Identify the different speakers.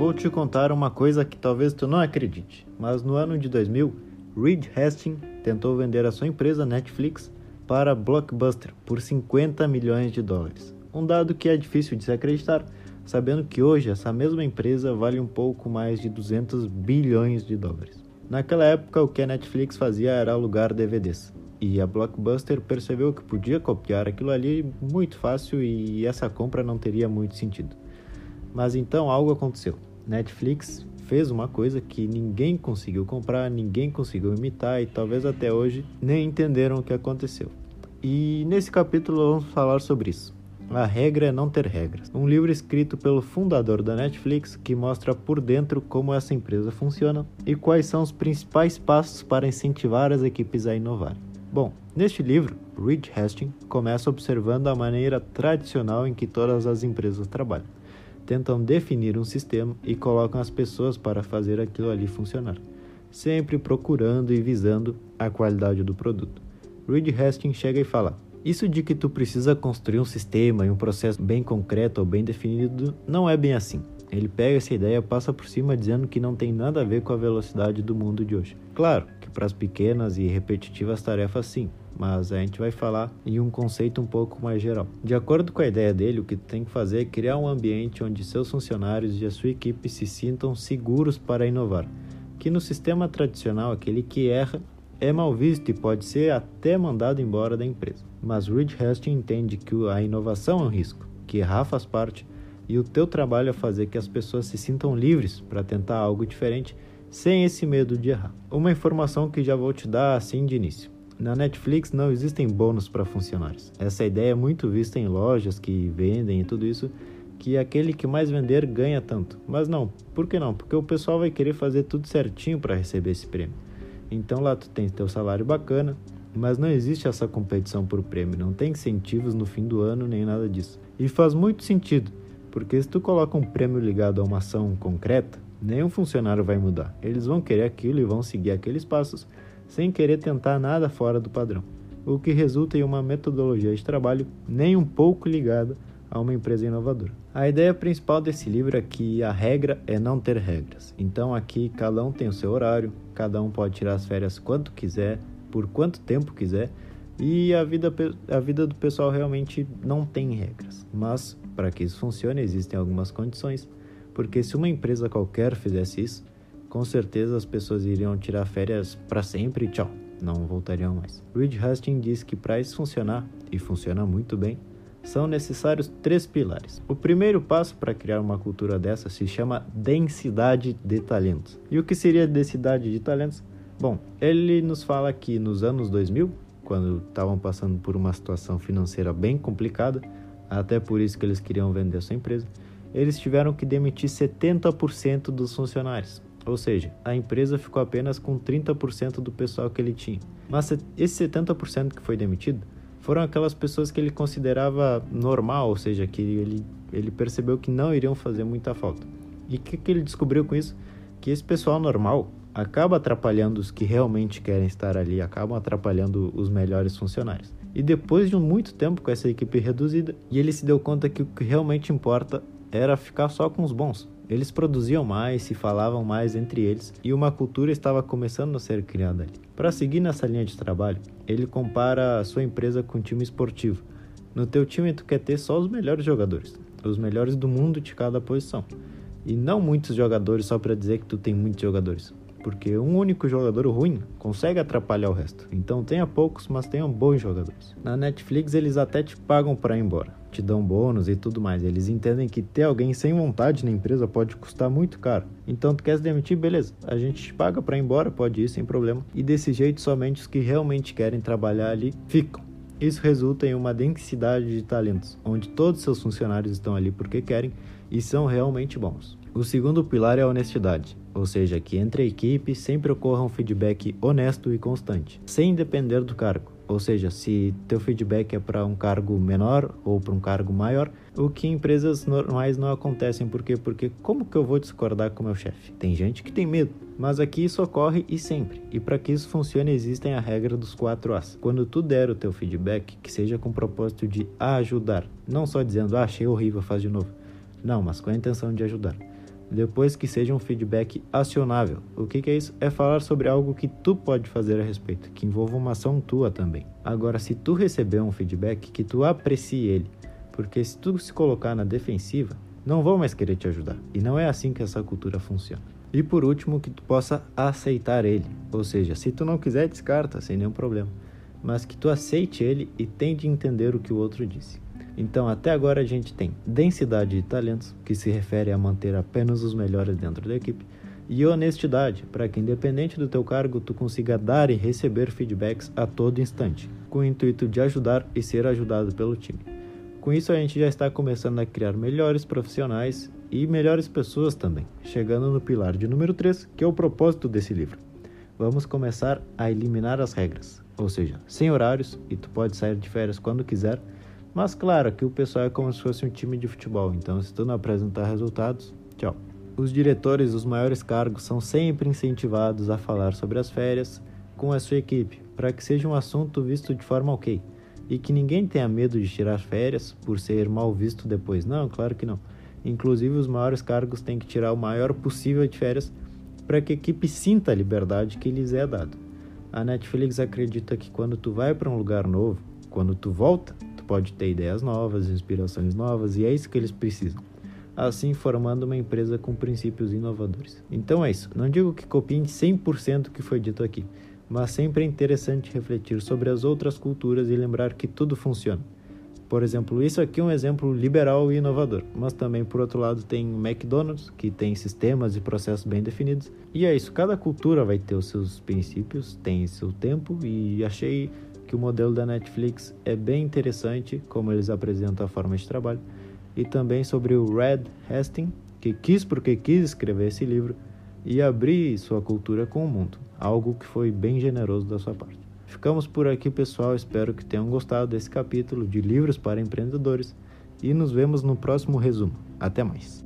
Speaker 1: vou te contar uma coisa que talvez tu não acredite, mas no ano de 2000, Reed Hastings tentou vender a sua empresa Netflix para Blockbuster por 50 milhões de dólares. Um dado que é difícil de se acreditar, sabendo que hoje essa mesma empresa vale um pouco mais de 200 bilhões de dólares. Naquela época, o que a Netflix fazia era alugar DVDs. E a Blockbuster percebeu que podia copiar aquilo ali muito fácil e essa compra não teria muito sentido. Mas então algo aconteceu. Netflix fez uma coisa que ninguém conseguiu comprar, ninguém conseguiu imitar e talvez até hoje nem entenderam o que aconteceu. E nesse capítulo vamos falar sobre isso. A regra é não ter regras. Um livro escrito pelo fundador da Netflix que mostra por dentro como essa empresa funciona e quais são os principais passos para incentivar as equipes a inovar. Bom, neste livro, Reed Hastings começa observando a maneira tradicional em que todas as empresas trabalham tentam definir um sistema e colocam as pessoas para fazer aquilo ali funcionar, sempre procurando e visando a qualidade do produto. Reed Hastings chega e fala: Isso de que tu precisa construir um sistema e um processo bem concreto ou bem definido não é bem assim. Ele pega essa ideia passa por cima dizendo que não tem nada a ver com a velocidade do mundo de hoje. Claro que para as pequenas e repetitivas tarefas sim, mas a gente vai falar em um conceito um pouco mais geral. De acordo com a ideia dele, o que tem que fazer é criar um ambiente onde seus funcionários e a sua equipe se sintam seguros para inovar. Que no sistema tradicional, aquele que erra é mal visto e pode ser até mandado embora da empresa. Mas Reed Hastings entende que a inovação é um risco, que errar faz parte e o teu trabalho é fazer que as pessoas se sintam livres para tentar algo diferente sem esse medo de errar. Uma informação que já vou te dar assim de início. Na Netflix não existem bônus para funcionários. Essa ideia é muito vista em lojas que vendem e tudo isso, que aquele que mais vender ganha tanto. Mas não, por que não? Porque o pessoal vai querer fazer tudo certinho para receber esse prêmio. Então lá tu tem teu salário bacana, mas não existe essa competição por prêmio, não tem incentivos no fim do ano nem nada disso. E faz muito sentido, porque se tu coloca um prêmio ligado a uma ação concreta, nenhum funcionário vai mudar. Eles vão querer aquilo e vão seguir aqueles passos sem querer tentar nada fora do padrão, o que resulta em uma metodologia de trabalho nem um pouco ligada a uma empresa inovadora. A ideia principal desse livro é que a regra é não ter regras. Então aqui cada um tem o seu horário, cada um pode tirar as férias quanto quiser, por quanto tempo quiser, e a vida, a vida do pessoal realmente não tem regras. Mas para que isso funcione existem algumas condições, porque se uma empresa qualquer fizesse isso, com certeza as pessoas iriam tirar férias para sempre e tchau, não voltariam mais. Reed Hastings diz que para isso funcionar, e funciona muito bem, são necessários três pilares. O primeiro passo para criar uma cultura dessa se chama densidade de talentos. E o que seria densidade de talentos? Bom, ele nos fala que nos anos 2000, quando estavam passando por uma situação financeira bem complicada, até por isso que eles queriam vender sua empresa, eles tiveram que demitir 70% dos funcionários. Ou seja, a empresa ficou apenas com 30% do pessoal que ele tinha. Mas esse 70% que foi demitido foram aquelas pessoas que ele considerava normal, ou seja, que ele, ele percebeu que não iriam fazer muita falta. E o que, que ele descobriu com isso? Que esse pessoal normal acaba atrapalhando os que realmente querem estar ali, acabam atrapalhando os melhores funcionários. E depois de muito tempo com essa equipe reduzida, e ele se deu conta que o que realmente importa era ficar só com os bons. Eles produziam mais, se falavam mais entre eles e uma cultura estava começando a ser criada ali. Para seguir nessa linha de trabalho, ele compara a sua empresa com um time esportivo. No teu time tu quer ter só os melhores jogadores, os melhores do mundo de cada posição. E não muitos jogadores só para dizer que tu tem muitos jogadores porque um único jogador ruim consegue atrapalhar o resto. Então tenha poucos, mas tenham bons jogadores. Na Netflix eles até te pagam para ir embora, te dão bônus e tudo mais. Eles entendem que ter alguém sem vontade na empresa pode custar muito caro. Então tu quer se demitir, beleza? A gente te paga para ir embora, pode ir sem problema. E desse jeito somente os que realmente querem trabalhar ali ficam. Isso resulta em uma densidade de talentos, onde todos seus funcionários estão ali porque querem e são realmente bons. O segundo pilar é a honestidade, ou seja, que entre a equipe sempre ocorra um feedback honesto e constante, sem depender do cargo. Ou seja, se teu feedback é para um cargo menor ou para um cargo maior, o que em empresas normais não acontecem. Por quê? Porque como que eu vou discordar com meu chefe? Tem gente que tem medo, mas aqui isso ocorre e sempre. E para que isso funcione, existem a regra dos 4 As. Quando tu der o teu feedback, que seja com o propósito de ajudar, não só dizendo, ah, achei horrível, faz de novo. Não, mas com a intenção de ajudar. Depois que seja um feedback acionável. O que, que, é isso? É falar sobre algo que tu pode fazer a respeito, que envolva uma ação tua também. Agora, se tu receber um feedback, que tu aprecie ele, porque se tu se colocar na defensiva, não vão mais querer te ajudar. E não é assim que essa cultura funciona. E por último, que tu possa aceitar ele. Ou seja, se tu não quiser, descarta, sem nenhum problema. Mas que tu aceite ele e tente entender o que o outro disse. Então, até agora a gente tem densidade de talentos, que se refere a manter apenas os melhores dentro da equipe, e honestidade, para que independente do teu cargo, tu consiga dar e receber feedbacks a todo instante, com o intuito de ajudar e ser ajudado pelo time. Com isso, a gente já está começando a criar melhores profissionais e melhores pessoas também, chegando no pilar de número 3, que é o propósito desse livro. Vamos começar a eliminar as regras, ou seja, sem horários e tu pode sair de férias quando quiser mas claro, que o pessoal é como se fosse um time de futebol, então se tu não apresentar resultados, tchau. Os diretores dos maiores cargos são sempre incentivados a falar sobre as férias com a sua equipe, para que seja um assunto visto de forma ok. E que ninguém tenha medo de tirar férias por ser mal visto depois. Não, claro que não. Inclusive, os maiores cargos têm que tirar o maior possível de férias para que a equipe sinta a liberdade que lhes é dado. A Netflix acredita que quando tu vai para um lugar novo, quando tu volta, pode ter ideias novas, inspirações novas, e é isso que eles precisam. Assim, formando uma empresa com princípios inovadores. Então é isso. Não digo que copiem 100% o que foi dito aqui, mas sempre é interessante refletir sobre as outras culturas e lembrar que tudo funciona. Por exemplo, isso aqui é um exemplo liberal e inovador, mas também, por outro lado, tem o McDonald's, que tem sistemas e processos bem definidos. E é isso, cada cultura vai ter os seus princípios, tem seu tempo, e achei que o modelo da Netflix é bem interessante, como eles apresentam a forma de trabalho, e também sobre o Red Hastings, que quis porque quis escrever esse livro e abrir sua cultura com o mundo, algo que foi bem generoso da sua parte. Ficamos por aqui, pessoal. Espero que tenham gostado desse capítulo de Livros para Empreendedores e nos vemos no próximo resumo. Até mais!